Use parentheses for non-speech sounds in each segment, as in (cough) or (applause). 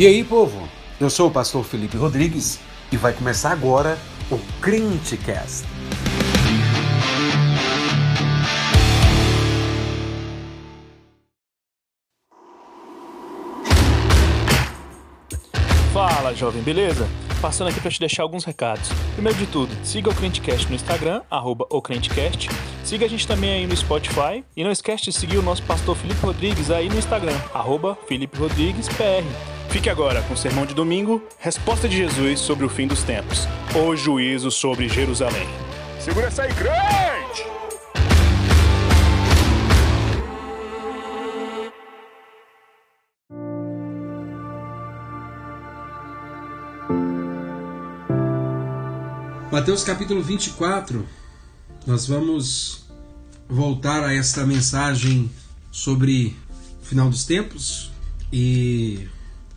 E aí, povo? Eu sou o pastor Felipe Rodrigues e vai começar agora o Crentecast. Fala, jovem, beleza? Passando aqui para te deixar alguns recados. Primeiro de tudo, siga o Crentecast no Instagram, arroba o Crentecast. Siga a gente também aí no Spotify. E não esquece de seguir o nosso pastor Felipe Rodrigues aí no Instagram, arroba Felipe Rodrigues PR. Fique agora com o sermão de domingo, resposta de Jesus sobre o fim dos tempos, o juízo sobre Jerusalém. Segura essa aí, crente! Mateus capítulo 24, nós vamos voltar a esta mensagem sobre o final dos tempos e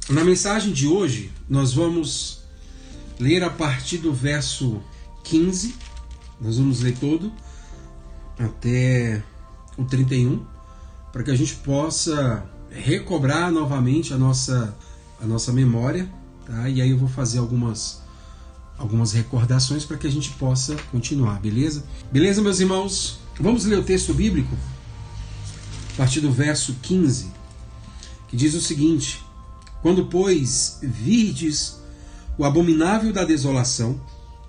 na mensagem de hoje nós vamos ler a partir do verso 15, nós vamos ler todo até o 31, para que a gente possa recobrar novamente a nossa, a nossa memória, tá? E aí eu vou fazer algumas algumas recordações para que a gente possa continuar, beleza? Beleza, meus irmãos? Vamos ler o texto bíblico a partir do verso 15, que diz o seguinte: Quando, pois, virdes o abominável da desolação,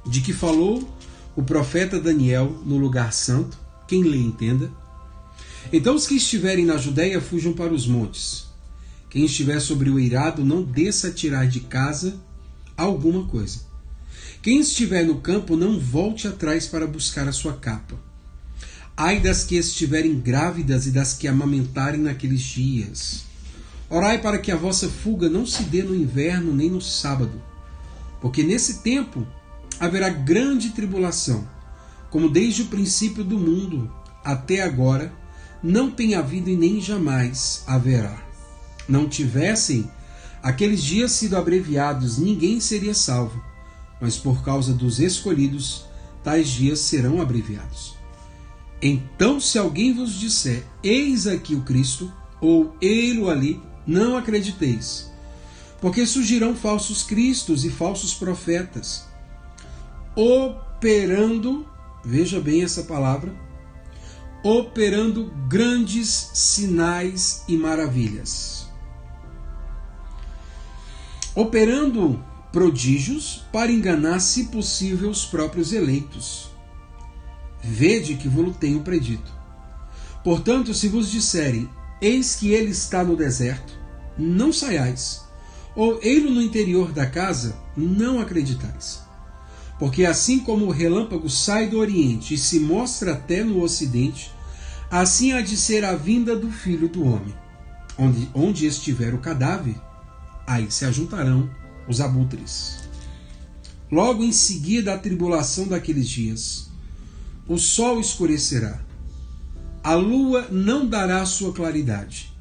de que falou o profeta Daniel no lugar santo, quem lê entenda. Então os que estiverem na Judéia fujam para os montes. Quem estiver sobre o eirado não desça a tirar de casa alguma coisa. Quem estiver no campo não volte atrás para buscar a sua capa. Ai das que estiverem grávidas e das que amamentarem naqueles dias. Orai para que a vossa fuga não se dê no inverno nem no sábado, porque nesse tempo haverá grande tribulação, como desde o princípio do mundo até agora não tem havido e nem jamais haverá. Não tivessem aqueles dias sido abreviados, ninguém seria salvo, mas por causa dos escolhidos, tais dias serão abreviados. Então, se alguém vos disser, eis aqui o Cristo, ou ei-lo ali, não acrediteis, porque surgirão falsos cristos e falsos profetas, operando, veja bem essa palavra, operando grandes sinais e maravilhas. Operando prodígios para enganar, se possível, os próprios eleitos. Vede que vos tenho predito. Portanto, se vos disserem, eis que ele está no deserto, não saiais, ou ele no interior da casa, não acreditais. Porque assim como o relâmpago sai do oriente e se mostra até no ocidente, assim há de ser a vinda do filho do homem. Onde, onde estiver o cadáver, aí se ajuntarão os abutres. Logo em seguida a tribulação daqueles dias, o sol escurecerá, a lua não dará sua claridade,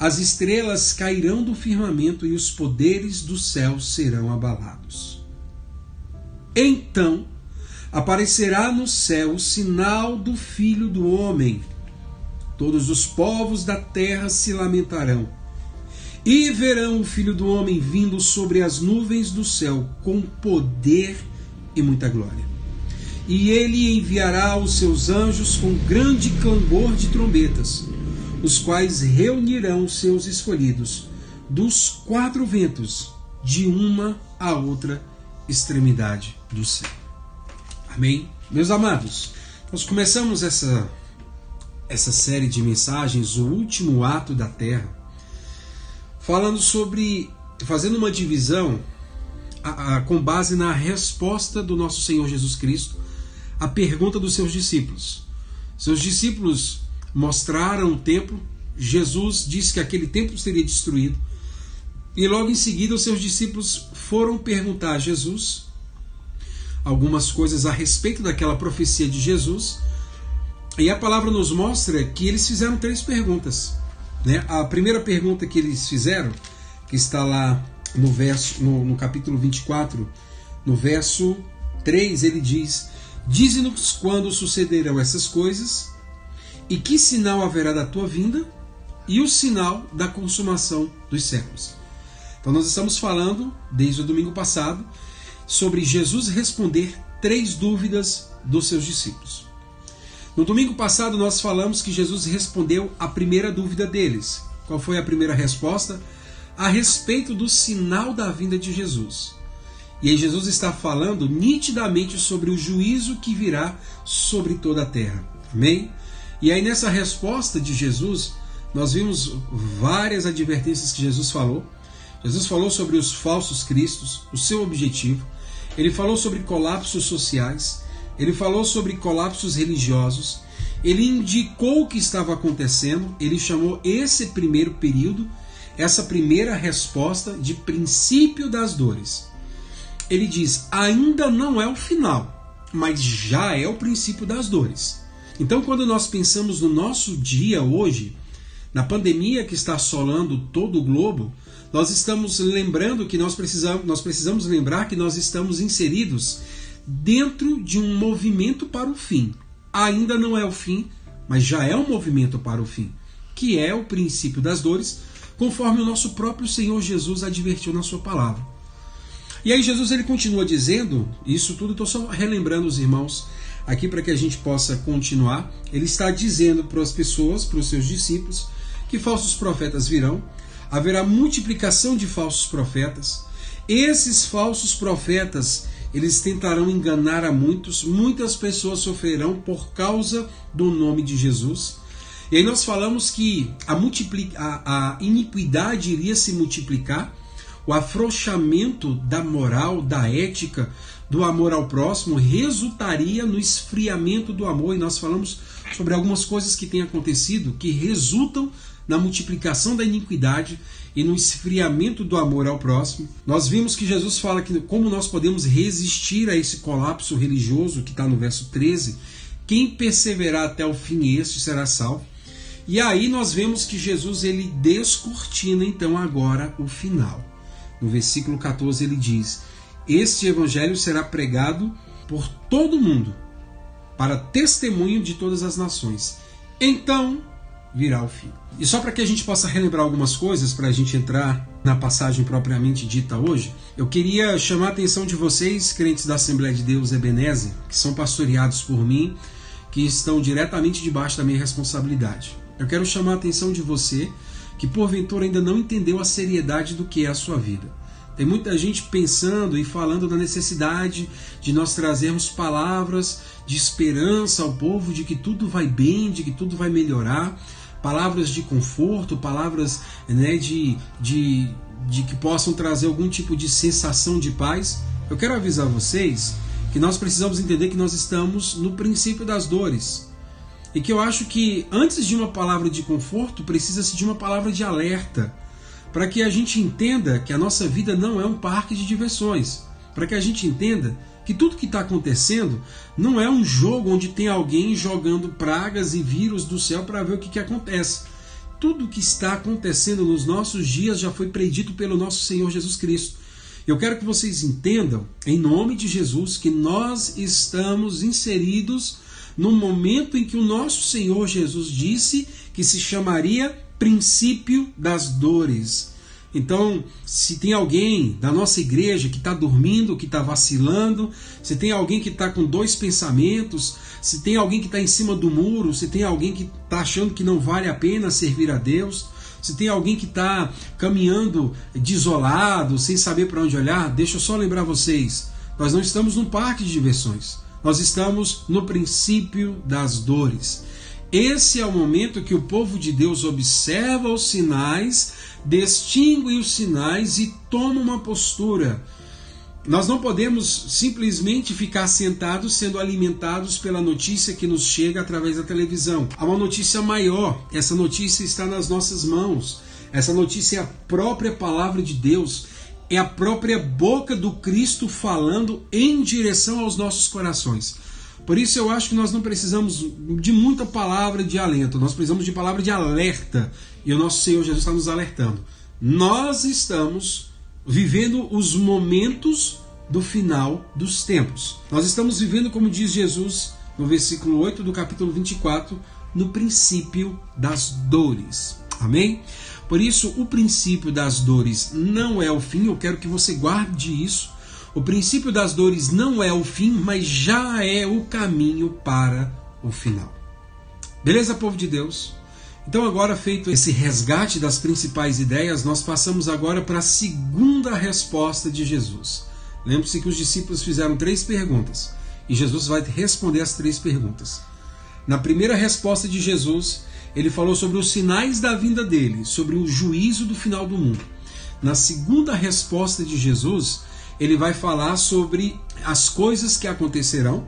as estrelas cairão do firmamento e os poderes do céu serão abalados. Então aparecerá no céu o sinal do Filho do Homem. Todos os povos da terra se lamentarão e verão o Filho do Homem vindo sobre as nuvens do céu com poder e muita glória. E ele enviará os seus anjos com grande clangor de trombetas, os quais reunirão seus escolhidos dos quatro ventos, de uma a outra extremidade do céu. Amém? Meus amados, nós começamos essa, essa série de mensagens, o último ato da terra falando sobre fazendo uma divisão a, a, com base na resposta do nosso Senhor Jesus Cristo à pergunta dos seus discípulos. Seus discípulos mostraram o templo, Jesus disse que aquele templo seria destruído, e logo em seguida os seus discípulos foram perguntar a Jesus algumas coisas a respeito daquela profecia de Jesus, e a palavra nos mostra que eles fizeram três perguntas. Né? A primeira pergunta que eles fizeram, que está lá no, verso, no, no capítulo 24, no verso 3, ele diz: Dize-nos quando sucederão essas coisas, e que sinal haverá da tua vinda, e o sinal da consumação dos séculos. Então nós estamos falando, desde o domingo passado, sobre Jesus responder três dúvidas dos seus discípulos. No domingo passado nós falamos que Jesus respondeu a primeira dúvida deles. Qual foi a primeira resposta? A respeito do sinal da vinda de Jesus. E aí Jesus está falando nitidamente sobre o juízo que virá sobre toda a terra. Amém? E aí nessa resposta de Jesus, nós vimos várias advertências que Jesus falou. Jesus falou sobre os falsos cristos, o seu objetivo. Ele falou sobre colapsos sociais. Ele falou sobre colapsos religiosos. Ele indicou o que estava acontecendo. Ele chamou esse primeiro período, essa primeira resposta de princípio das dores. Ele diz: ainda não é o final, mas já é o princípio das dores. Então, quando nós pensamos no nosso dia hoje, na pandemia que está assolando todo o globo, nós estamos lembrando que nós precisamos, nós precisamos lembrar que nós estamos inseridos dentro de um movimento para o fim. Ainda não é o fim, mas já é um movimento para o fim, que é o princípio das dores, conforme o nosso próprio Senhor Jesus advertiu na sua palavra. E aí Jesus ele continua dizendo, isso tudo estou só relembrando os irmãos aqui para que a gente possa continuar. Ele está dizendo para as pessoas, para os seus discípulos, que falsos profetas virão, haverá multiplicação de falsos profetas. Esses falsos profetas, eles tentarão enganar a muitos, muitas pessoas sofrerão por causa do nome de Jesus. E aí nós falamos que a, a, a iniquidade iria se multiplicar, o afrouxamento da moral, da ética, do amor ao próximo resultaria no esfriamento do amor. E nós falamos sobre algumas coisas que têm acontecido que resultam na multiplicação da iniquidade e no esfriamento do amor ao próximo. Nós vimos que Jesus fala que como nós podemos resistir a esse colapso religioso que está no verso 13. Quem perseverar até o fim, este será salvo. E aí nós vemos que Jesus ele descortina então agora o final. No versículo 14 ele diz: Este evangelho será pregado por todo mundo, para testemunho de todas as nações. Então virá o fim. E só para que a gente possa relembrar algumas coisas, para a gente entrar na passagem propriamente dita hoje, eu queria chamar a atenção de vocês, crentes da Assembleia de Deus Ebenezer, que são pastoreados por mim, que estão diretamente debaixo da minha responsabilidade. Eu quero chamar a atenção de você que porventura ainda não entendeu a seriedade do que é a sua vida. Tem muita gente pensando e falando da necessidade de nós trazermos palavras de esperança ao povo de que tudo vai bem, de que tudo vai melhorar, palavras de conforto, palavras né, de, de, de que possam trazer algum tipo de sensação de paz. Eu quero avisar vocês que nós precisamos entender que nós estamos no princípio das dores. E que eu acho que antes de uma palavra de conforto, precisa-se de uma palavra de alerta, para que a gente entenda que a nossa vida não é um parque de diversões, para que a gente entenda que tudo que está acontecendo não é um jogo onde tem alguém jogando pragas e vírus do céu para ver o que, que acontece. Tudo que está acontecendo nos nossos dias já foi predito pelo nosso Senhor Jesus Cristo. Eu quero que vocês entendam, em nome de Jesus, que nós estamos inseridos no momento em que o nosso Senhor Jesus disse que se chamaria princípio das dores. Então, se tem alguém da nossa igreja que está dormindo, que está vacilando, se tem alguém que está com dois pensamentos, se tem alguém que está em cima do muro, se tem alguém que está achando que não vale a pena servir a Deus, se tem alguém que está caminhando desolado, sem saber para onde olhar, deixa eu só lembrar vocês: nós não estamos num parque de diversões, nós estamos no princípio das dores. Esse é o momento que o povo de Deus observa os sinais distingue os sinais e toma uma postura. Nós não podemos simplesmente ficar sentados sendo alimentados pela notícia que nos chega através da televisão. Há uma notícia maior, essa notícia está nas nossas mãos. Essa notícia é a própria palavra de Deus, é a própria boca do Cristo falando em direção aos nossos corações. Por isso eu acho que nós não precisamos de muita palavra de alento, nós precisamos de palavra de alerta e o nosso Senhor Jesus está nos alertando. Nós estamos vivendo os momentos do final dos tempos. Nós estamos vivendo, como diz Jesus no versículo 8 do capítulo 24, no princípio das dores. Amém? Por isso, o princípio das dores não é o fim, eu quero que você guarde isso. O princípio das dores não é o fim, mas já é o caminho para o final. Beleza, povo de Deus? Então, agora feito esse resgate das principais ideias, nós passamos agora para a segunda resposta de Jesus. Lembre-se que os discípulos fizeram três perguntas e Jesus vai responder as três perguntas. Na primeira resposta de Jesus, ele falou sobre os sinais da vinda dele, sobre o juízo do final do mundo. Na segunda resposta de Jesus, ele vai falar sobre as coisas que acontecerão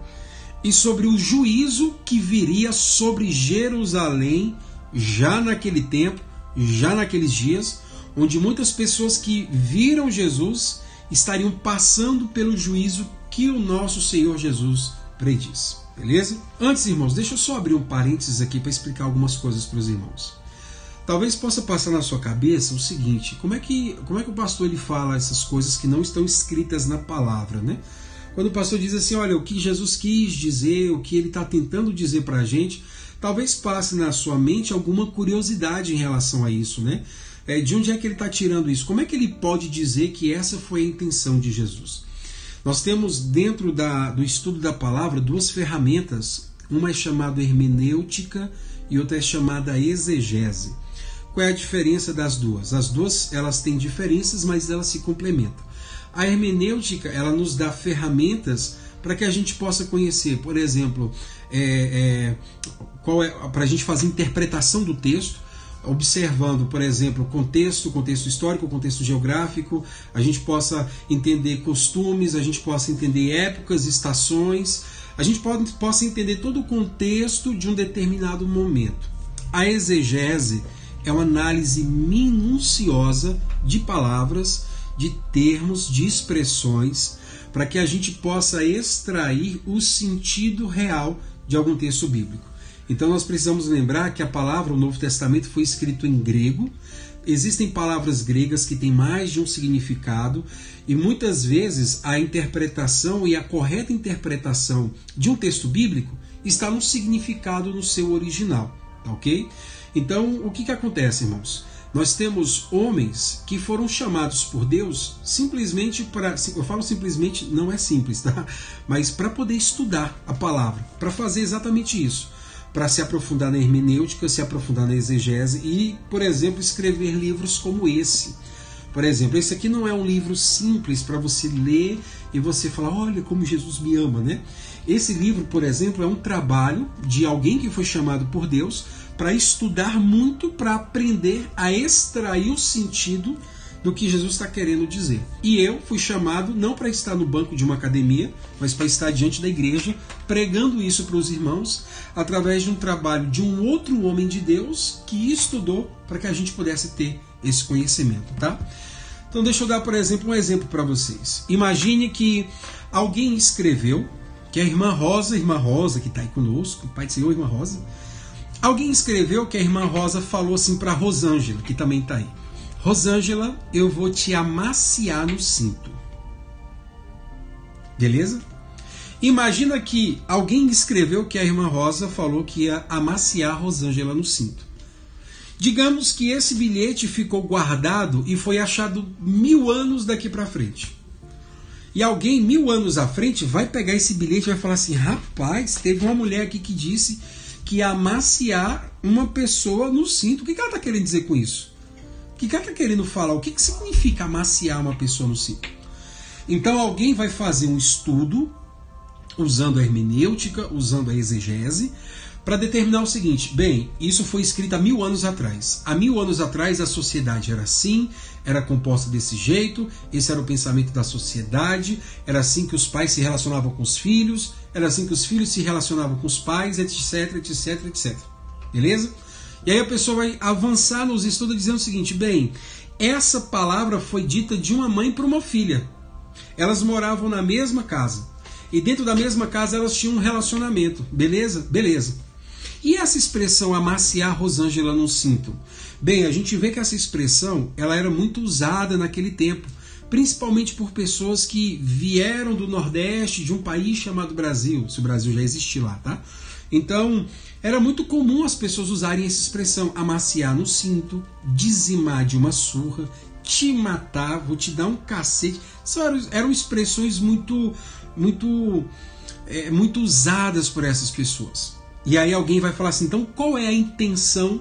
e sobre o juízo que viria sobre Jerusalém já naquele tempo, já naqueles dias, onde muitas pessoas que viram Jesus estariam passando pelo juízo que o nosso Senhor Jesus prediz. Beleza? Antes, irmãos, deixa eu só abrir um parênteses aqui para explicar algumas coisas para os irmãos. Talvez possa passar na sua cabeça o seguinte: como é que, como é que o pastor ele fala essas coisas que não estão escritas na palavra, né? Quando o pastor diz assim, olha, o que Jesus quis dizer, o que ele está tentando dizer para a gente, talvez passe na sua mente alguma curiosidade em relação a isso, né? É, de onde é que ele está tirando isso? Como é que ele pode dizer que essa foi a intenção de Jesus? Nós temos dentro da, do estudo da palavra duas ferramentas, uma é chamada hermenêutica e outra é chamada exegese. Qual é a diferença das duas? As duas elas têm diferenças, mas elas se complementam. A hermenêutica ela nos dá ferramentas para que a gente possa conhecer, por exemplo, é, é, qual é para a gente fazer interpretação do texto observando, por exemplo, contexto, contexto histórico, contexto geográfico, a gente possa entender costumes, a gente possa entender épocas, estações, a gente pode, possa entender todo o contexto de um determinado momento. A exegese é uma análise minuciosa de palavras, de termos, de expressões, para que a gente possa extrair o sentido real de algum texto bíblico. Então nós precisamos lembrar que a palavra, o Novo Testamento, foi escrito em grego. Existem palavras gregas que têm mais de um significado e muitas vezes a interpretação e a correta interpretação de um texto bíblico está no significado no seu original, tá ok? Então o que, que acontece, irmãos? Nós temos homens que foram chamados por Deus simplesmente para. Eu falo simplesmente, não é simples, tá? (laughs) Mas para poder estudar a palavra, para fazer exatamente isso para se aprofundar na hermenêutica, se aprofundar na exegese e, por exemplo, escrever livros como esse. Por exemplo, esse aqui não é um livro simples para você ler e você falar, olha como Jesus me ama, né? Esse livro, por exemplo, é um trabalho de alguém que foi chamado por Deus para estudar muito, para aprender a extrair o sentido do que Jesus está querendo dizer. E eu fui chamado não para estar no banco de uma academia, mas para estar diante da igreja, pregando isso para os irmãos, através de um trabalho de um outro homem de Deus que estudou para que a gente pudesse ter esse conhecimento, tá? Então deixa eu dar, por exemplo, um exemplo para vocês. Imagine que alguém escreveu, que a irmã Rosa, irmã Rosa que está aí conosco, Pai do Senhor, irmã Rosa, alguém escreveu que a irmã Rosa falou assim para Rosângela, que também está aí. Rosângela, eu vou te amaciar no cinto. Beleza? Imagina que alguém escreveu que a irmã Rosa falou que ia amaciar Rosângela no cinto. Digamos que esse bilhete ficou guardado e foi achado mil anos daqui para frente. E alguém mil anos à frente vai pegar esse bilhete e vai falar assim: rapaz, teve uma mulher aqui que disse que ia amaciar uma pessoa no cinto. O que ela está querendo dizer com isso? Que ela está querendo falar? O que, que significa amaciar uma pessoa no ciclo? Então alguém vai fazer um estudo usando a hermenêutica, usando a exegese, para determinar o seguinte: bem, isso foi escrito há mil anos atrás. Há mil anos atrás a sociedade era assim, era composta desse jeito, esse era o pensamento da sociedade, era assim que os pais se relacionavam com os filhos, era assim que os filhos se relacionavam com os pais, etc, etc, etc. Beleza? E aí a pessoa vai avançar nos estudos dizendo o seguinte: bem, essa palavra foi dita de uma mãe para uma filha. Elas moravam na mesma casa. E dentro da mesma casa elas tinham um relacionamento. Beleza? Beleza. E essa expressão amaciar Rosângela no cinto? Bem, a gente vê que essa expressão ela era muito usada naquele tempo, principalmente por pessoas que vieram do Nordeste de um país chamado Brasil, se o Brasil já existir lá, tá? Então, era muito comum as pessoas usarem essa expressão, amaciar no cinto, dizimar de uma surra, te matar, vou te dar um cacete. Eram, eram expressões muito, muito, é, muito usadas por essas pessoas. E aí alguém vai falar assim, então qual é a intenção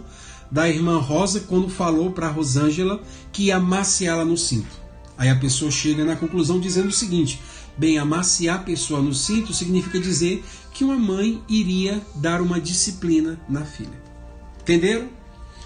da irmã Rosa quando falou para Rosângela que ia amaciá-la no cinto? Aí a pessoa chega na conclusão dizendo o seguinte: bem, amaciar a pessoa no cinto significa dizer que uma mãe iria dar uma disciplina na filha. Entenderam?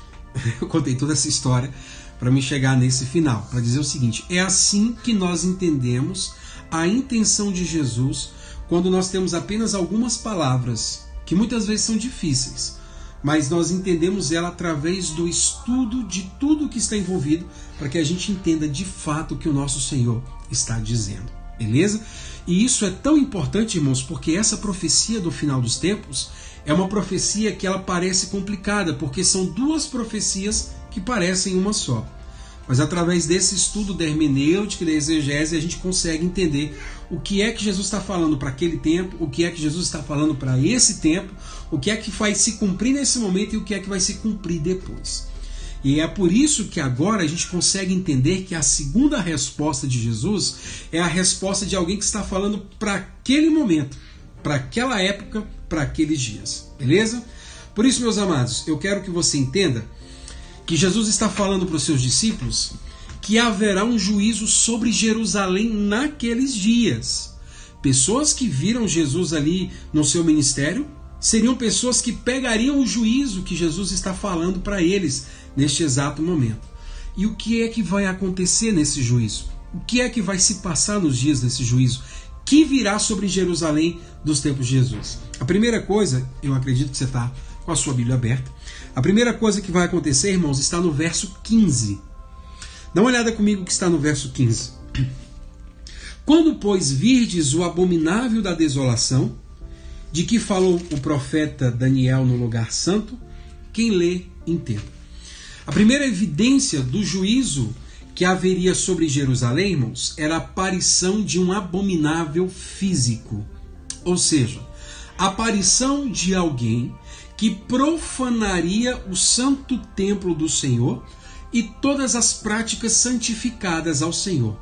(laughs) Eu contei toda essa história para me chegar nesse final, para dizer o seguinte: é assim que nós entendemos a intenção de Jesus quando nós temos apenas algumas palavras que muitas vezes são difíceis, mas nós entendemos ela através do estudo de tudo que está envolvido para que a gente entenda de fato o que o nosso Senhor está dizendo. Beleza? E isso é tão importante, irmãos, porque essa profecia do final dos tempos é uma profecia que ela parece complicada, porque são duas profecias que parecem uma só. Mas através desse estudo da hermenêutica e da exegese, a gente consegue entender o que é que Jesus está falando para aquele tempo, o que é que Jesus está falando para esse tempo, o que é que vai se cumprir nesse momento e o que é que vai se cumprir depois. E é por isso que agora a gente consegue entender que a segunda resposta de Jesus é a resposta de alguém que está falando para aquele momento, para aquela época, para aqueles dias. Beleza? Por isso, meus amados, eu quero que você entenda que Jesus está falando para os seus discípulos que haverá um juízo sobre Jerusalém naqueles dias. Pessoas que viram Jesus ali no seu ministério seriam pessoas que pegariam o juízo que Jesus está falando para eles neste exato momento. E o que é que vai acontecer nesse juízo? O que é que vai se passar nos dias desse juízo? Que virá sobre Jerusalém dos tempos de Jesus? A primeira coisa, eu acredito que você está com a sua Bíblia aberta. A primeira coisa que vai acontecer, irmãos, está no verso 15. Dá uma olhada comigo que está no verso 15. (clears throat) Quando, pois, virdes o abominável da desolação, de que falou o profeta Daniel no lugar santo, quem lê, entenda. A primeira evidência do juízo que haveria sobre Jerusalém, irmãos, era a aparição de um abominável físico. Ou seja, a aparição de alguém que profanaria o santo templo do Senhor e todas as práticas santificadas ao Senhor.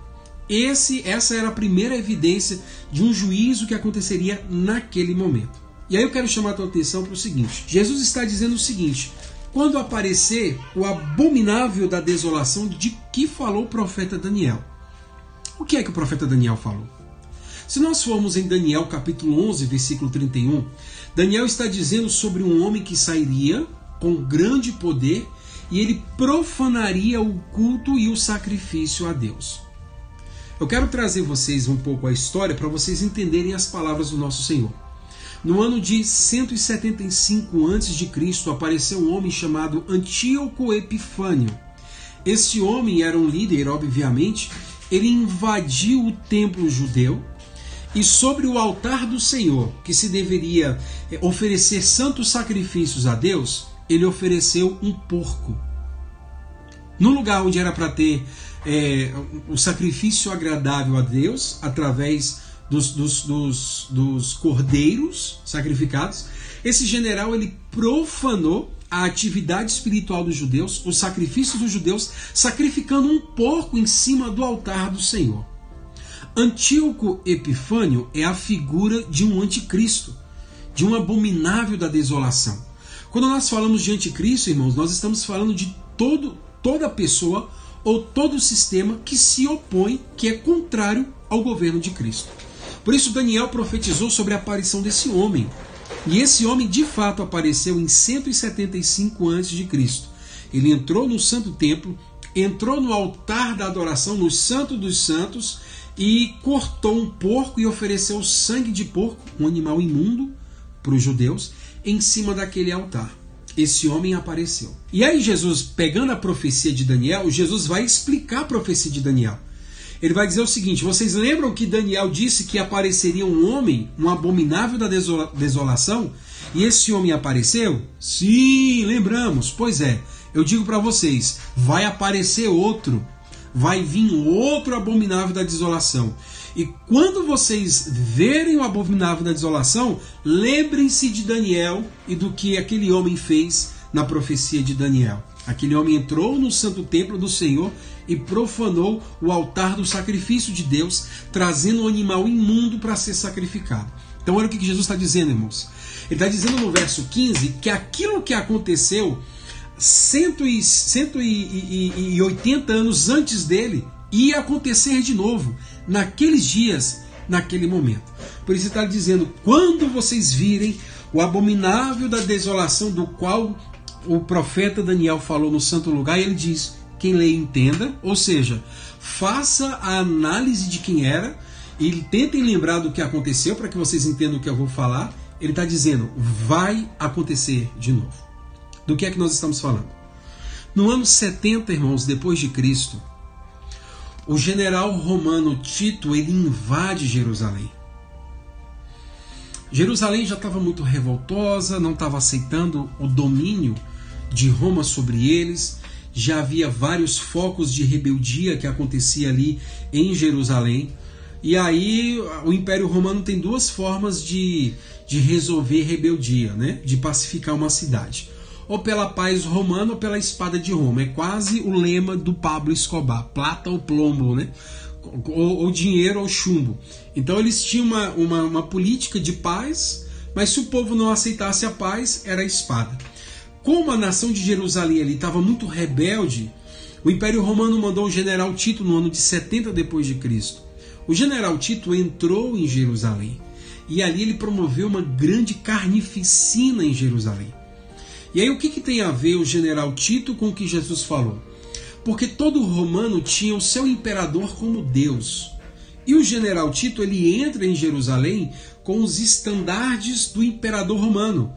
Esse, essa era a primeira evidência de um juízo que aconteceria naquele momento. E aí eu quero chamar a tua atenção para o seguinte: Jesus está dizendo o seguinte: quando aparecer o abominável da desolação de que falou o profeta Daniel. O que é que o profeta Daniel falou? Se nós formos em Daniel capítulo 11, versículo 31, Daniel está dizendo sobre um homem que sairia com grande poder e ele profanaria o culto e o sacrifício a Deus. Eu quero trazer vocês um pouco a história para vocês entenderem as palavras do nosso Senhor. No ano de 175 a.C., apareceu um homem chamado Antíoco Epifânio. Esse homem era um líder, obviamente, ele invadiu o templo judeu e sobre o altar do Senhor, que se deveria eh, oferecer santos sacrifícios a Deus, ele ofereceu um porco. No lugar onde era para ter é, o sacrifício agradável a Deus, através dos, dos, dos, dos cordeiros sacrificados, esse general ele profanou a atividade espiritual dos judeus, os sacrifícios dos judeus, sacrificando um porco em cima do altar do Senhor. Antíoco Epifânio é a figura de um anticristo, de um abominável da desolação. Quando nós falamos de anticristo, irmãos, nós estamos falando de todo, toda pessoa ou todo sistema que se opõe, que é contrário ao governo de Cristo. Por isso Daniel profetizou sobre a aparição desse homem. E esse homem de fato apareceu em 175 a.C. Ele entrou no santo templo, entrou no altar da adoração, no santo dos santos, e cortou um porco e ofereceu sangue de porco, um animal imundo, para os judeus, em cima daquele altar. Esse homem apareceu. E aí, Jesus, pegando a profecia de Daniel, Jesus vai explicar a profecia de Daniel. Ele vai dizer o seguinte: vocês lembram que Daniel disse que apareceria um homem, um abominável da desola desolação? E esse homem apareceu? Sim, lembramos. Pois é, eu digo para vocês: vai aparecer outro vai vir outro abominável da desolação. E quando vocês verem o abominável da desolação, lembrem-se de Daniel e do que aquele homem fez na profecia de Daniel. Aquele homem entrou no santo templo do Senhor e profanou o altar do sacrifício de Deus, trazendo um animal imundo para ser sacrificado. Então, olha o que Jesus está dizendo, irmãos. Ele está dizendo no verso 15 que aquilo que aconteceu 180 anos antes dele ia acontecer de novo, naqueles dias, naquele momento. Por isso ele está dizendo: quando vocês virem o abominável da desolação do qual o profeta Daniel falou no santo lugar, ele diz: quem lê entenda, ou seja, faça a análise de quem era e tentem lembrar do que aconteceu para que vocês entendam o que eu vou falar. Ele está dizendo: vai acontecer de novo. Do que é que nós estamos falando? No ano 70, irmãos, depois de Cristo, o general romano Tito ele invade Jerusalém. Jerusalém já estava muito revoltosa, não estava aceitando o domínio de Roma sobre eles. Já havia vários focos de rebeldia que acontecia ali em Jerusalém. E aí o Império Romano tem duas formas de, de resolver rebeldia, né? de pacificar uma cidade ou pela paz romana ou pela espada de Roma. É quase o lema do Pablo Escobar: plata ou plombo, né? ou, ou dinheiro ou chumbo. Então eles tinham uma, uma, uma política de paz, mas se o povo não aceitasse a paz, era a espada. Como a nação de Jerusalém estava muito rebelde, o Império Romano mandou o general Tito no ano de 70 depois de Cristo. O general Tito entrou em Jerusalém e ali ele promoveu uma grande carnificina em Jerusalém. E aí o que, que tem a ver o general Tito com o que Jesus falou? Porque todo romano tinha o seu imperador como Deus. E o general Tito ele entra em Jerusalém com os estandardes do imperador romano,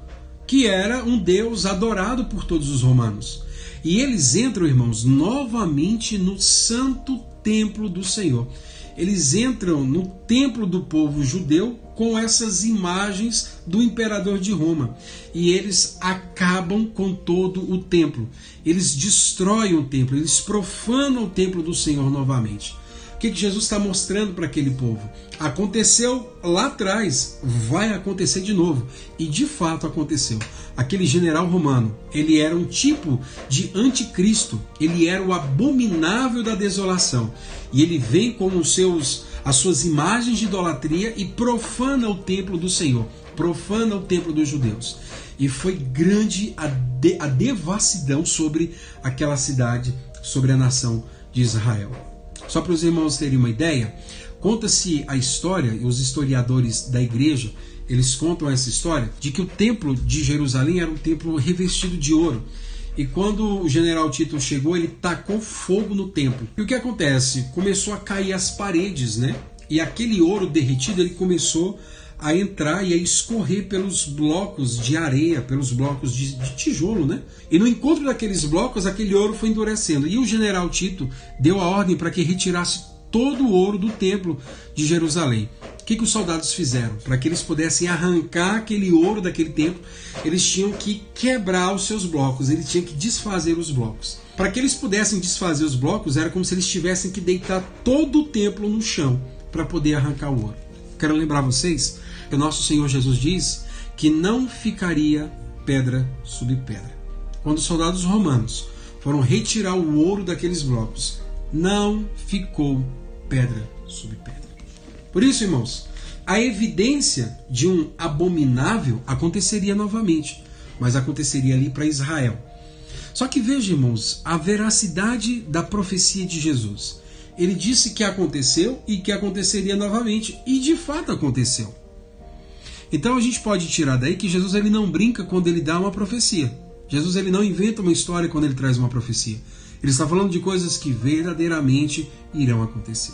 que era um deus adorado por todos os romanos. E eles entram, irmãos, novamente no santo templo do Senhor. Eles entram no templo do povo judeu com essas imagens do imperador de Roma. E eles acabam com todo o templo. Eles destroem o templo, eles profanam o templo do Senhor novamente. O que, que Jesus está mostrando para aquele povo? Aconteceu lá atrás, vai acontecer de novo. E de fato aconteceu. Aquele general romano, ele era um tipo de anticristo, ele era o abominável da desolação. E ele vem com os seus as suas imagens de idolatria e profana o templo do Senhor, profana o templo dos judeus. E foi grande a, de, a devassidão sobre aquela cidade, sobre a nação de Israel. Só para os irmãos terem uma ideia, conta-se a história, e os historiadores da igreja, eles contam essa história, de que o templo de Jerusalém era um templo revestido de ouro. E quando o general Tito chegou, ele tacou fogo no templo. E o que acontece? Começou a cair as paredes, né? E aquele ouro derretido, ele começou a entrar e a escorrer pelos blocos de areia, pelos blocos de, de, tijolo, né? E no encontro daqueles blocos, aquele ouro foi endurecendo. E o general Tito deu a ordem para que retirasse todo o ouro do templo de Jerusalém que, que os soldados fizeram? Para que eles pudessem arrancar aquele ouro daquele templo, eles tinham que quebrar os seus blocos, eles tinham que desfazer os blocos. Para que eles pudessem desfazer os blocos, era como se eles tivessem que deitar todo o templo no chão para poder arrancar o ouro. Quero lembrar vocês que nosso Senhor Jesus diz que não ficaria pedra sobre pedra. Quando os soldados romanos foram retirar o ouro daqueles blocos, não ficou pedra sobre pedra. Por isso, irmãos, a evidência de um abominável aconteceria novamente, mas aconteceria ali para Israel. Só que veja, irmãos, a veracidade da profecia de Jesus. Ele disse que aconteceu e que aconteceria novamente, e de fato aconteceu. Então a gente pode tirar daí que Jesus ele não brinca quando ele dá uma profecia. Jesus ele não inventa uma história quando ele traz uma profecia. Ele está falando de coisas que verdadeiramente irão acontecer.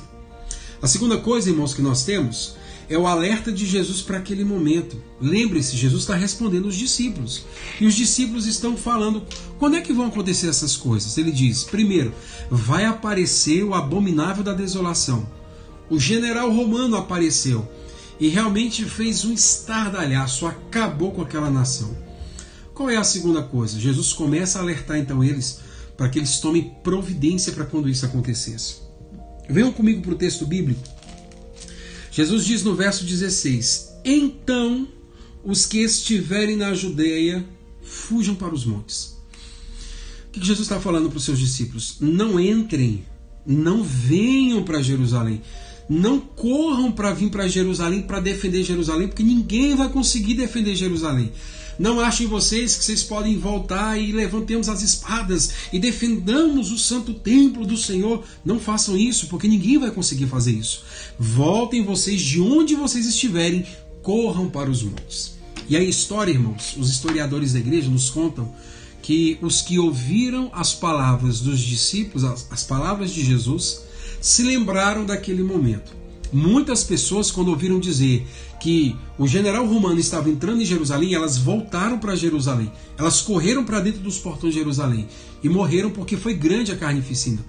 A segunda coisa, irmãos, que nós temos é o alerta de Jesus para aquele momento. Lembre-se, Jesus está respondendo os discípulos. E os discípulos estão falando: quando é que vão acontecer essas coisas? Ele diz: primeiro, vai aparecer o abominável da desolação. O general romano apareceu e realmente fez um estardalhaço, acabou com aquela nação. Qual é a segunda coisa? Jesus começa a alertar então eles para que eles tomem providência para quando isso acontecesse. Venham comigo para o texto bíblico. Jesus diz no verso 16: Então os que estiverem na Judeia fujam para os montes. O que Jesus está falando para os seus discípulos? Não entrem, não venham para Jerusalém. Não corram para vir para Jerusalém para defender Jerusalém, porque ninguém vai conseguir defender Jerusalém. Não achem vocês que vocês podem voltar e levantemos as espadas e defendamos o santo templo do Senhor. Não façam isso, porque ninguém vai conseguir fazer isso. Voltem vocês de onde vocês estiverem, corram para os montes. E a história, irmãos, os historiadores da igreja nos contam que os que ouviram as palavras dos discípulos, as, as palavras de Jesus, se lembraram daquele momento. Muitas pessoas, quando ouviram dizer que o general romano estava entrando em Jerusalém, elas voltaram para Jerusalém. Elas correram para dentro dos portões de Jerusalém e morreram porque foi grande a carnificina.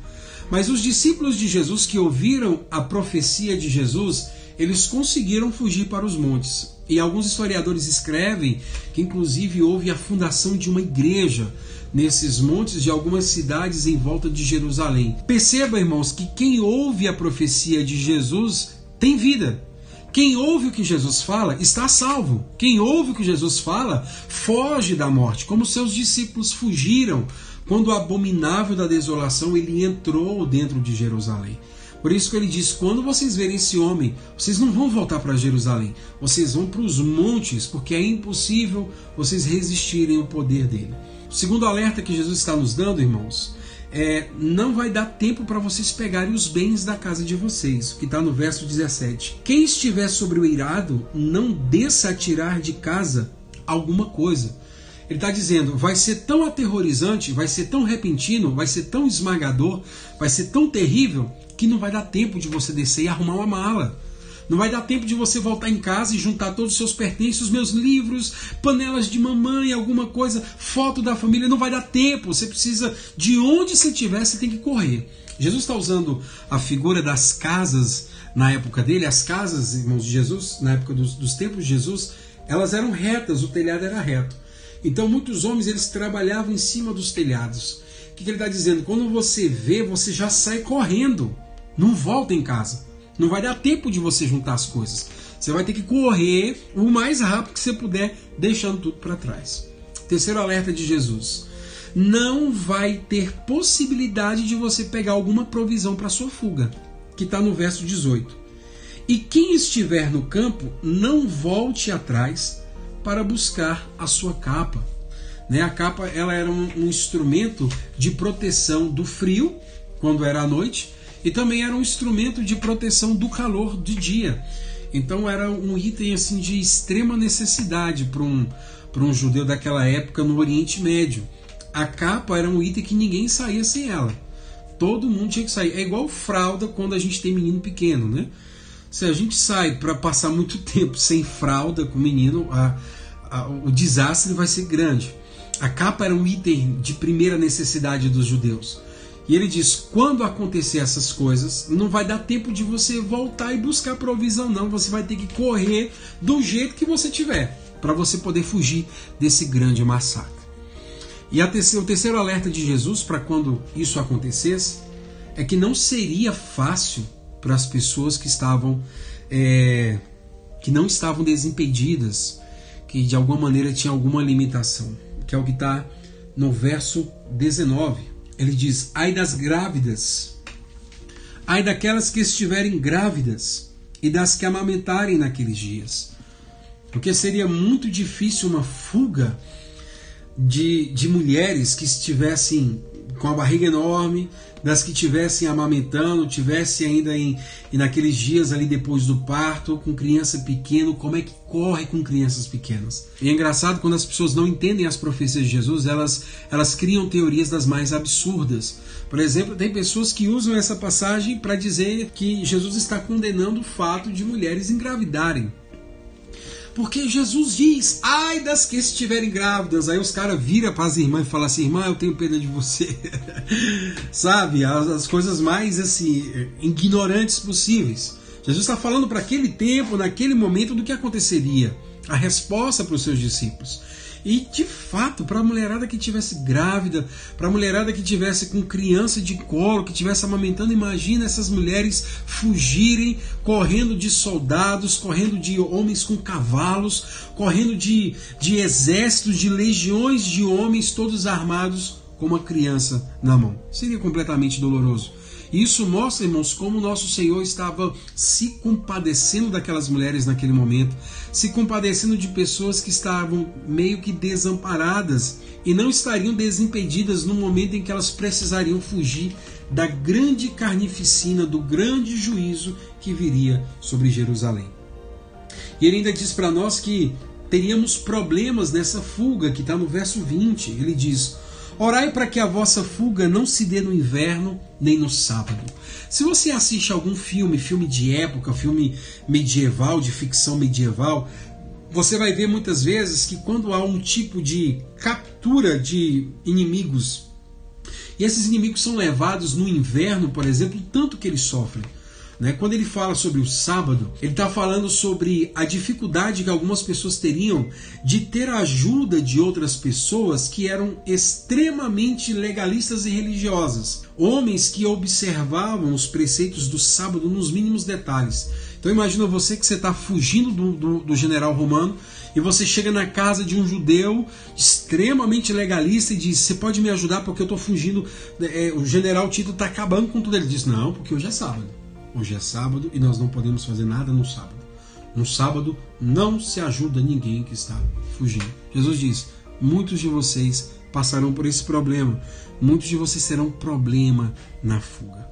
Mas os discípulos de Jesus que ouviram a profecia de Jesus, eles conseguiram fugir para os montes. E alguns historiadores escrevem que, inclusive, houve a fundação de uma igreja nesses montes de algumas cidades em volta de Jerusalém. Perceba, irmãos, que quem ouve a profecia de Jesus tem vida. Quem ouve o que Jesus fala está salvo. Quem ouve o que Jesus fala foge da morte, como seus discípulos fugiram quando o abominável da desolação ele entrou dentro de Jerusalém. Por isso que ele diz: quando vocês verem esse homem, vocês não vão voltar para Jerusalém, vocês vão para os montes, porque é impossível vocês resistirem ao poder dele. Segundo alerta que Jesus está nos dando, irmãos, é não vai dar tempo para vocês pegarem os bens da casa de vocês, que está no verso 17. Quem estiver sobre o eirado, não desça a tirar de casa alguma coisa. Ele está dizendo, vai ser tão aterrorizante, vai ser tão repentino, vai ser tão esmagador, vai ser tão terrível, que não vai dar tempo de você descer e arrumar uma mala. Não vai dar tempo de você voltar em casa e juntar todos os seus pertences, meus livros, panelas de mamãe, alguma coisa, foto da família. Não vai dar tempo. Você precisa, de onde você estiver, você tem que correr. Jesus está usando a figura das casas na época dele. As casas, irmãos de Jesus, na época dos, dos tempos de Jesus, elas eram retas, o telhado era reto. Então muitos homens eles trabalhavam em cima dos telhados. O que, que ele está dizendo? Quando você vê, você já sai correndo. Não volta em casa. Não vai dar tempo de você juntar as coisas. Você vai ter que correr o mais rápido que você puder, deixando tudo para trás. Terceiro alerta de Jesus: não vai ter possibilidade de você pegar alguma provisão para sua fuga, que está no verso 18. E quem estiver no campo, não volte atrás para buscar a sua capa. Né? A capa ela era um, um instrumento de proteção do frio quando era à noite e também era um instrumento de proteção do calor de dia. Então era um item assim de extrema necessidade para um, para um judeu daquela época no Oriente Médio. A capa era um item que ninguém saía sem ela. Todo mundo tinha que sair. É igual fralda quando a gente tem menino pequeno, né? Se a gente sai para passar muito (laughs) tempo sem fralda com o menino, a, a, o desastre vai ser grande. A capa era um item de primeira necessidade dos judeus. E ele diz: quando acontecer essas coisas, não vai dar tempo de você voltar e buscar provisão, não. Você vai ter que correr do jeito que você tiver, para você poder fugir desse grande massacre. E terceira, o terceiro alerta de Jesus para quando isso acontecesse é que não seria fácil para as pessoas que estavam é, que não estavam desimpedidas, que de alguma maneira tinham alguma limitação, que é o que está no verso 19 ele diz: ai das grávidas, ai daquelas que estiverem grávidas e das que amamentarem naqueles dias. Porque seria muito difícil uma fuga de, de mulheres que estivessem com a barriga enorme, das que tivessem amamentando, tivessem ainda em naqueles dias ali depois do parto, com criança pequena, como é que corre com crianças pequenas. E é engraçado quando as pessoas não entendem as profecias de Jesus, elas, elas criam teorias das mais absurdas. Por exemplo, tem pessoas que usam essa passagem para dizer que Jesus está condenando o fato de mulheres engravidarem. Porque Jesus diz, ai das que estiverem grávidas. Aí os caras viram para as irmãs e falam assim, irmã, eu tenho pena de você. (laughs) Sabe? As, as, coisas mais assim, ignorantes possíveis. Jesus está falando para aquele tempo, naquele momento, do que aconteceria. A resposta para os seus discípulos. E de fato, para a mulherada que tivesse grávida, para a mulherada que tivesse com criança de colo, que tivesse amamentando, imagina essas mulheres fugirem, correndo de soldados, correndo de homens com cavalos, correndo de, de exércitos, de legiões de homens, todos armados, com uma criança na mão. Seria completamente doloroso. Isso mostra, irmãos, como nosso Senhor estava se compadecendo daquelas mulheres naquele momento, se compadecendo de pessoas que estavam meio que desamparadas e não estariam desimpedidas no momento em que elas precisariam fugir da grande carnificina, do grande juízo que viria sobre Jerusalém. E ele ainda diz para nós que teríamos problemas nessa fuga, que está no verso 20. Ele diz: Orai para que a vossa fuga não se dê no inverno nem no sábado. Se você assiste algum filme, filme de época, filme medieval, de ficção medieval, você vai ver muitas vezes que quando há um tipo de captura de inimigos, e esses inimigos são levados no inverno, por exemplo, tanto que eles sofrem. Né? Quando ele fala sobre o sábado, ele está falando sobre a dificuldade que algumas pessoas teriam de ter a ajuda de outras pessoas que eram extremamente legalistas e religiosas. Homens que observavam os preceitos do sábado nos mínimos detalhes. Então imagina você que você está fugindo do, do, do general romano e você chega na casa de um judeu extremamente legalista e diz: Você pode me ajudar porque eu estou fugindo? É, o general Tito está acabando com tudo. Ele diz: Não, porque hoje é sábado. Hoje é sábado e nós não podemos fazer nada no sábado. No sábado não se ajuda ninguém que está fugindo. Jesus diz: muitos de vocês passarão por esse problema, muitos de vocês serão problema na fuga.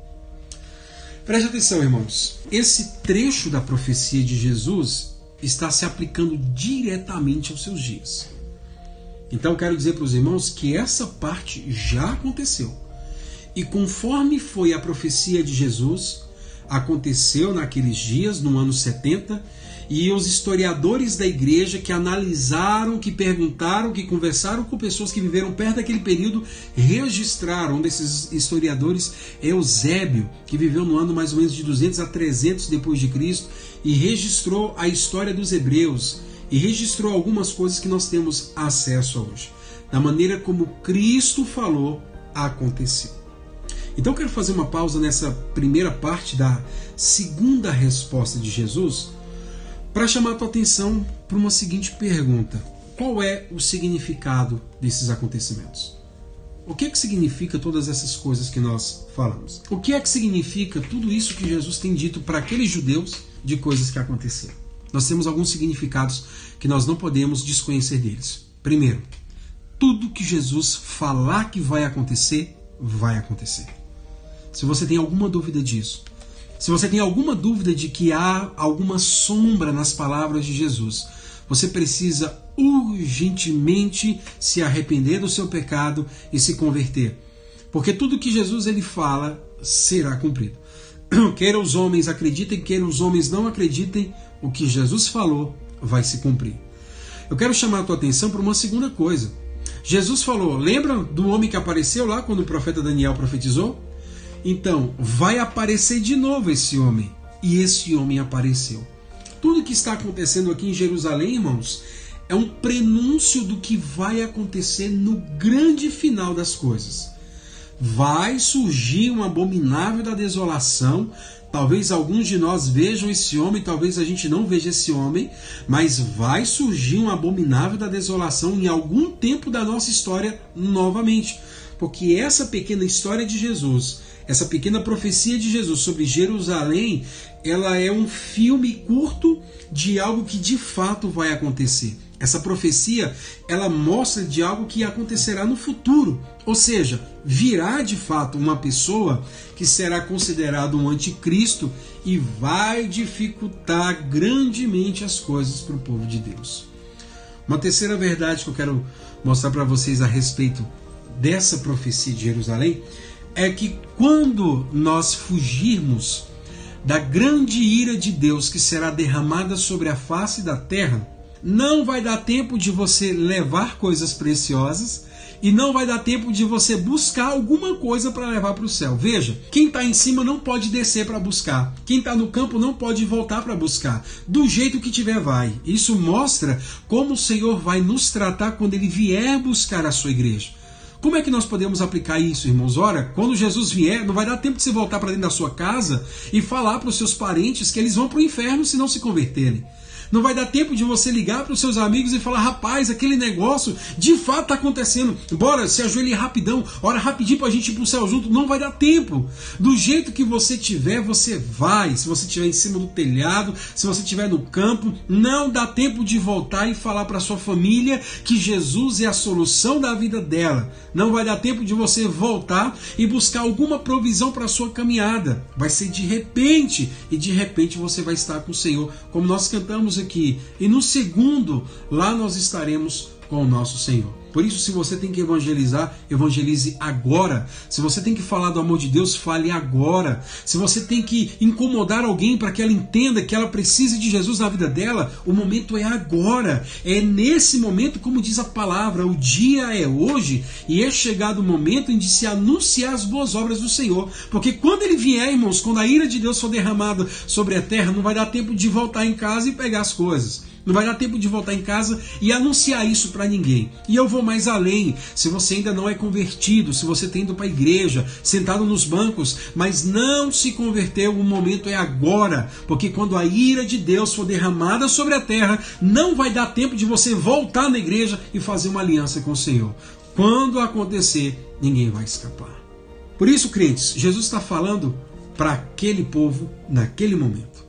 Preste atenção, irmãos. Esse trecho da profecia de Jesus está se aplicando diretamente aos seus dias. Então quero dizer para os irmãos que essa parte já aconteceu. E conforme foi a profecia de Jesus, aconteceu naqueles dias, no ano 70, e os historiadores da igreja que analisaram, que perguntaram, que conversaram com pessoas que viveram perto daquele período, registraram. Um desses historiadores é Eusébio, que viveu no ano mais ou menos de 200 a 300 depois de Cristo e registrou a história dos hebreus e registrou algumas coisas que nós temos acesso hoje. Da maneira como Cristo falou, aconteceu. Então quero fazer uma pausa nessa primeira parte da segunda resposta de Jesus para chamar a tua atenção para uma seguinte pergunta: qual é o significado desses acontecimentos? O que é que significa todas essas coisas que nós falamos? O que é que significa tudo isso que Jesus tem dito para aqueles judeus de coisas que aconteceram? Nós temos alguns significados que nós não podemos desconhecer deles. Primeiro, tudo que Jesus falar que vai acontecer, vai acontecer se você tem alguma dúvida disso, se você tem alguma dúvida de que há alguma sombra nas palavras de Jesus, você precisa urgentemente se arrepender do seu pecado e se converter. Porque tudo que Jesus ele fala será cumprido. (clears throat) Queira os homens acreditem, queira os homens não acreditem, o que Jesus falou vai se cumprir. Eu quero chamar a tua atenção para uma segunda coisa. Jesus falou, lembra do homem que apareceu lá quando o profeta Daniel profetizou? Então, vai aparecer de novo esse homem. E esse homem apareceu. Tudo que está acontecendo aqui em Jerusalém, irmãos, é um prenúncio do que vai acontecer no grande final das coisas. Vai surgir um abominável da desolação. Talvez alguns de nós vejam esse homem, talvez a gente não veja esse homem, mas vai surgir um abominável da desolação em algum tempo da nossa história novamente. Porque essa pequena história de Jesus essa pequena profecia de Jesus sobre Jerusalém, ela é um filme curto de algo que de fato vai acontecer. Essa profecia, ela mostra de algo que acontecerá no futuro. Ou seja, virá de fato uma pessoa que será considerado um anticristo e vai dificultar grandemente as coisas para o povo de Deus. Uma terceira verdade que eu quero mostrar para vocês a respeito dessa profecia de Jerusalém é que quando nós fugirmos da grande ira de Deus que será derramada sobre a face da terra, não vai dar tempo de você levar coisas preciosas e não vai dar tempo de você buscar alguma coisa para levar para o céu. Veja, quem está em cima não pode descer para buscar, quem está no campo não pode voltar para buscar. Do jeito que tiver, vai. Isso mostra como o Senhor vai nos tratar quando ele vier buscar a sua igreja. Como é que nós podemos aplicar isso, irmãos? Ora, quando Jesus vier, não vai dar tempo de você voltar para dentro da sua casa e falar para os seus parentes que eles vão para o inferno se não se converterem. Não vai dar tempo de você ligar para os seus amigos e falar: rapaz, aquele negócio de fato está acontecendo. Bora, se ajoelhe rapidão, ora rapidinho para a gente ir para o céu junto. Não vai dar tempo. Do jeito que você tiver, você vai. Se você estiver em cima do telhado, se você estiver no campo, não dá tempo de voltar e falar para sua família que Jesus é a solução da vida dela. Não vai dar tempo de você voltar e buscar alguma provisão para sua caminhada. Vai ser de repente e de repente você vai estar com o Senhor, como nós cantamos aqui. E no segundo, lá nós estaremos com o nosso Senhor. Por isso, se você tem que evangelizar, evangelize agora. Se você tem que falar do amor de Deus, fale agora. Se você tem que incomodar alguém para que ela entenda que ela precisa de Jesus na vida dela, o momento é agora. É nesse momento, como diz a palavra, o dia é hoje e é chegado o momento em de se anunciar as boas obras do Senhor. Porque quando ele vier, irmãos, quando a ira de Deus for derramada sobre a terra, não vai dar tempo de voltar em casa e pegar as coisas. Não vai dar tempo de voltar em casa e anunciar isso para ninguém. E eu vou mais além. Se você ainda não é convertido, se você tem ido para a igreja, sentado nos bancos, mas não se converteu, o momento é agora. Porque quando a ira de Deus for derramada sobre a terra, não vai dar tempo de você voltar na igreja e fazer uma aliança com o Senhor. Quando acontecer, ninguém vai escapar. Por isso, crentes, Jesus está falando para aquele povo naquele momento.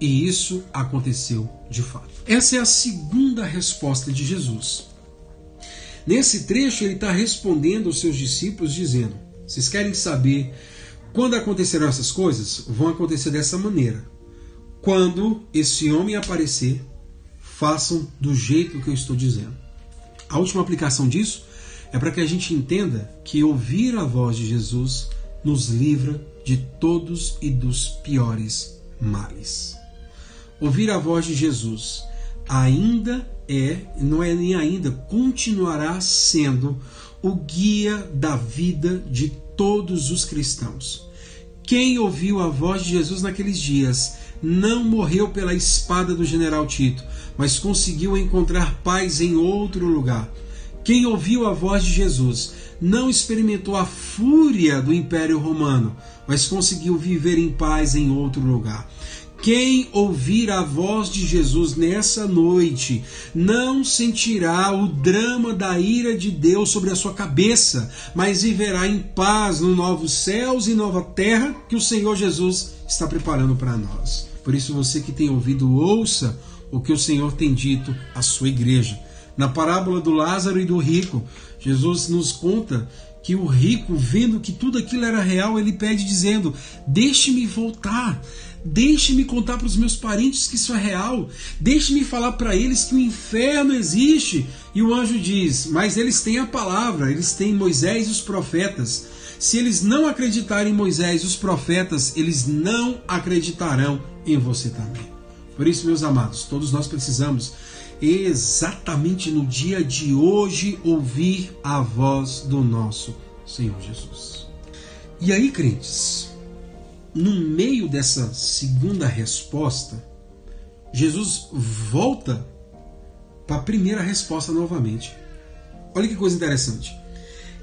E isso aconteceu de fato. Essa é a segunda resposta de Jesus. Nesse trecho, ele está respondendo aos seus discípulos, dizendo: Vocês querem saber quando acontecerão essas coisas? Vão acontecer dessa maneira. Quando esse homem aparecer, façam do jeito que eu estou dizendo. A última aplicação disso é para que a gente entenda que ouvir a voz de Jesus nos livra de todos e dos piores males. Ouvir a voz de Jesus ainda é, não é nem ainda, continuará sendo o guia da vida de todos os cristãos. Quem ouviu a voz de Jesus naqueles dias não morreu pela espada do general Tito, mas conseguiu encontrar paz em outro lugar. Quem ouviu a voz de Jesus não experimentou a fúria do Império Romano, mas conseguiu viver em paz em outro lugar. Quem ouvir a voz de Jesus nessa noite não sentirá o drama da ira de Deus sobre a sua cabeça, mas viverá em paz no novos céus e nova terra que o Senhor Jesus está preparando para nós. Por isso, você que tem ouvido, ouça o que o Senhor tem dito à sua igreja. Na parábola do Lázaro e do rico, Jesus nos conta que o rico, vendo que tudo aquilo era real, ele pede dizendo: Deixe-me voltar, Deixe-me contar para os meus parentes que isso é real. Deixe-me falar para eles que o inferno existe. E o anjo diz: Mas eles têm a palavra, eles têm Moisés e os profetas. Se eles não acreditarem em Moisés e os profetas, eles não acreditarão em você também. Por isso, meus amados, todos nós precisamos exatamente no dia de hoje ouvir a voz do nosso Senhor Jesus. E aí, crentes, no meio dessa segunda resposta, Jesus volta para a primeira resposta novamente. Olha que coisa interessante.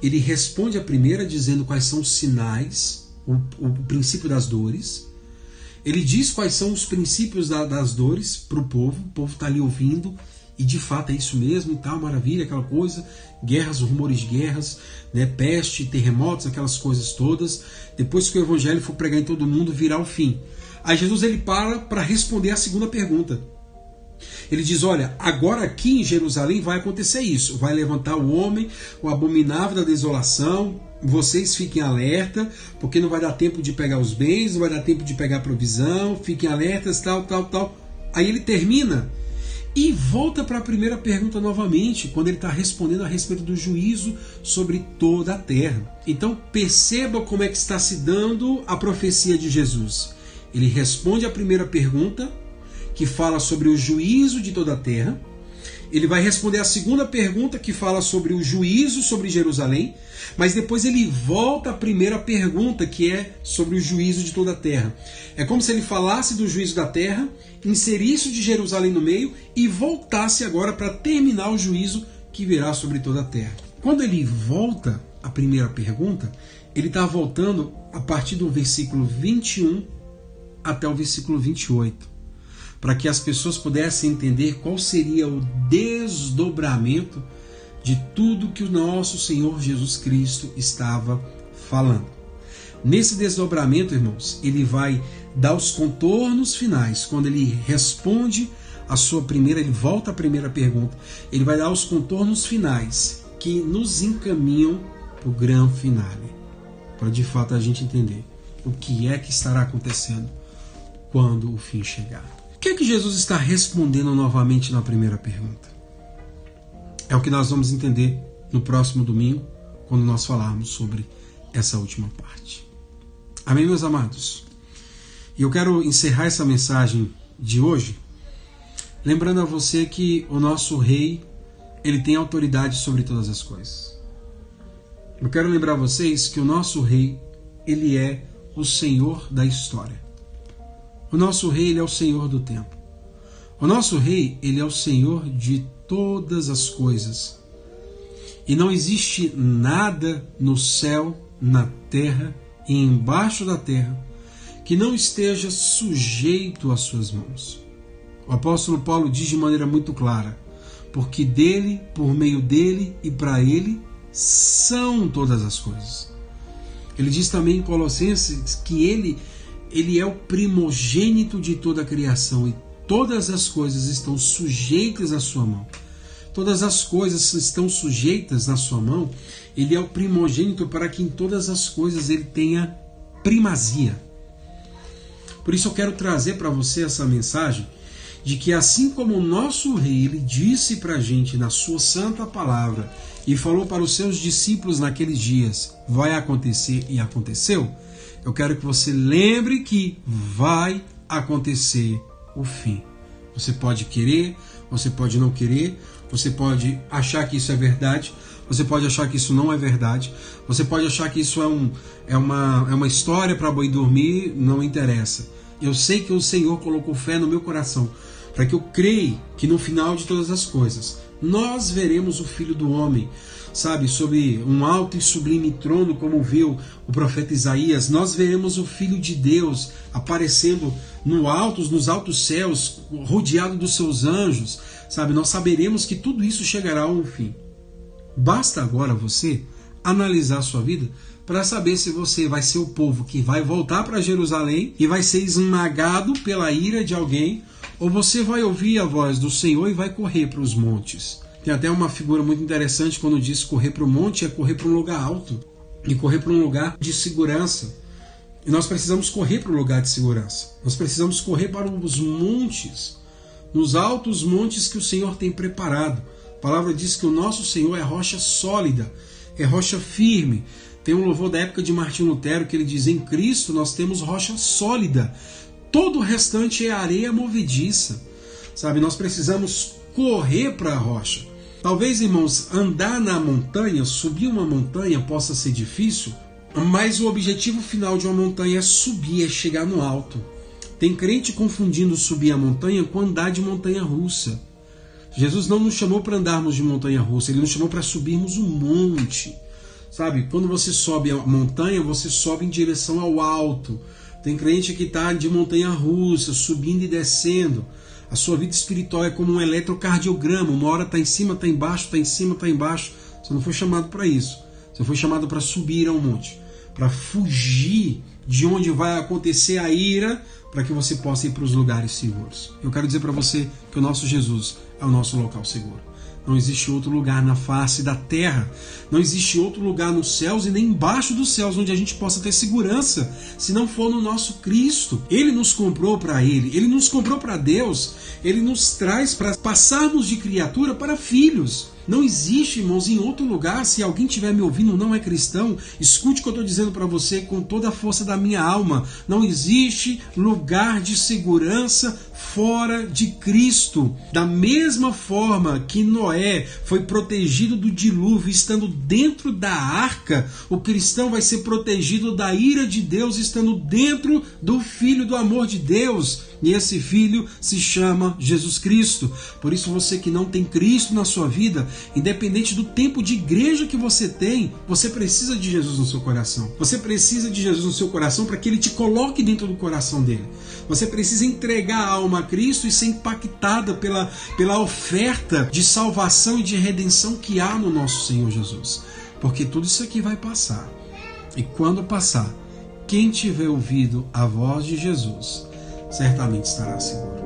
Ele responde a primeira dizendo quais são os sinais, o, o princípio das dores. Ele diz quais são os princípios da, das dores para o povo. O povo está ali ouvindo e de fato é isso mesmo e tal, maravilha, aquela coisa, guerras, rumores de guerras, né, peste, terremotos, aquelas coisas todas. Depois que o evangelho for pregar em todo mundo, virá o fim. Aí Jesus ele para para responder a segunda pergunta. Ele diz: Olha, agora aqui em Jerusalém vai acontecer isso. Vai levantar o homem, o abominável da desolação. Vocês fiquem alerta, porque não vai dar tempo de pegar os bens, não vai dar tempo de pegar a provisão. Fiquem alertas, tal, tal, tal. Aí ele termina e volta para a primeira pergunta novamente, quando ele está respondendo a respeito do juízo sobre toda a terra. Então perceba como é que está se dando a profecia de Jesus. Ele responde a primeira pergunta, que fala sobre o juízo de toda a terra. Ele vai responder a segunda pergunta que fala sobre o juízo sobre Jerusalém, mas depois ele volta à primeira pergunta que é sobre o juízo de toda a terra. É como se ele falasse do juízo da terra, inserisse de Jerusalém no meio e voltasse agora para terminar o juízo que virá sobre toda a terra. Quando ele volta à primeira pergunta, ele está voltando a partir do versículo 21 até o versículo 28 para que as pessoas pudessem entender qual seria o desdobramento de tudo que o nosso Senhor Jesus Cristo estava falando. Nesse desdobramento, irmãos, ele vai dar os contornos finais, quando ele responde a sua primeira, ele volta à primeira pergunta, ele vai dar os contornos finais que nos encaminham para o grande finale, para de fato a gente entender o que é que estará acontecendo quando o fim chegar que é que Jesus está respondendo novamente na primeira pergunta? É o que nós vamos entender no próximo domingo, quando nós falarmos sobre essa última parte. Amém, meus amados? E eu quero encerrar essa mensagem de hoje lembrando a você que o nosso rei, ele tem autoridade sobre todas as coisas. Eu quero lembrar a vocês que o nosso rei, ele é o Senhor da história. O nosso rei ele é o Senhor do tempo. O nosso rei ele é o Senhor de todas as coisas. E não existe nada no céu, na terra e embaixo da terra que não esteja sujeito às suas mãos. O apóstolo Paulo diz de maneira muito clara: porque dele, por meio dele e para ele são todas as coisas. Ele diz também em Colossenses que ele ele é o primogênito de toda a criação e todas as coisas estão sujeitas à sua mão. Todas as coisas estão sujeitas na sua mão. Ele é o primogênito para que em todas as coisas ele tenha primazia. Por isso eu quero trazer para você essa mensagem de que assim como o nosso rei ele disse para a gente na sua santa palavra e falou para os seus discípulos naqueles dias, vai acontecer e aconteceu, eu quero que você lembre que vai acontecer o fim. Você pode querer, você pode não querer, você pode achar que isso é verdade, você pode achar que isso não é verdade, você pode achar que isso é, um, é, uma, é uma história para boi dormir, não interessa. Eu sei que o Senhor colocou fé no meu coração, para que eu creia que no final de todas as coisas nós veremos o Filho do Homem sabe, sobre um alto e sublime trono, como viu o profeta Isaías, nós veremos o Filho de Deus aparecendo no altos, nos altos céus, rodeado dos seus anjos, sabe? Nós saberemos que tudo isso chegará a um fim. Basta agora você analisar a sua vida para saber se você vai ser o povo que vai voltar para Jerusalém e vai ser esmagado pela ira de alguém, ou você vai ouvir a voz do Senhor e vai correr para os montes. Tem até uma figura muito interessante quando diz correr para o monte é correr para um lugar alto e correr para um lugar de segurança. E nós precisamos correr para o lugar de segurança. Nós precisamos correr para os montes, nos altos montes que o Senhor tem preparado. A palavra diz que o nosso Senhor é rocha sólida, é rocha firme. Tem um louvor da época de Martim Lutero que ele diz: em Cristo nós temos rocha sólida. Todo o restante é areia movediça. Sabe, nós precisamos correr para a rocha. Talvez, irmãos, andar na montanha, subir uma montanha possa ser difícil, mas o objetivo final de uma montanha é subir, é chegar no alto. Tem crente confundindo subir a montanha com andar de montanha russa. Jesus não nos chamou para andarmos de montanha russa, ele nos chamou para subirmos um monte. Sabe, quando você sobe a montanha, você sobe em direção ao alto. Tem crente que está de montanha russa, subindo e descendo. A sua vida espiritual é como um eletrocardiograma. Uma hora está em cima, está embaixo, está em cima, está embaixo. Você não foi chamado para isso. Você foi chamado para subir a um monte, para fugir de onde vai acontecer a ira, para que você possa ir para os lugares seguros. Eu quero dizer para você que o nosso Jesus é o nosso local seguro. Não existe outro lugar na face da terra, não existe outro lugar nos céus e nem embaixo dos céus onde a gente possa ter segurança, se não for no nosso Cristo. Ele nos comprou para Ele, Ele nos comprou para Deus, Ele nos traz para passarmos de criatura para filhos. Não existe, irmãos, em outro lugar. Se alguém estiver me ouvindo não é cristão, escute o que eu estou dizendo para você com toda a força da minha alma. Não existe lugar de segurança fora de Cristo. Da mesma forma que Noé foi protegido do dilúvio estando dentro da arca, o cristão vai ser protegido da ira de Deus estando dentro do filho do amor de Deus. E esse filho se chama Jesus Cristo. Por isso, você que não tem Cristo na sua vida, independente do tempo de igreja que você tem, você precisa de Jesus no seu coração. Você precisa de Jesus no seu coração para que ele te coloque dentro do coração dele. Você precisa entregar a alma a Cristo e ser impactada pela, pela oferta de salvação e de redenção que há no nosso Senhor Jesus. Porque tudo isso aqui vai passar. E quando passar, quem tiver ouvido a voz de Jesus, certamente estará seguro.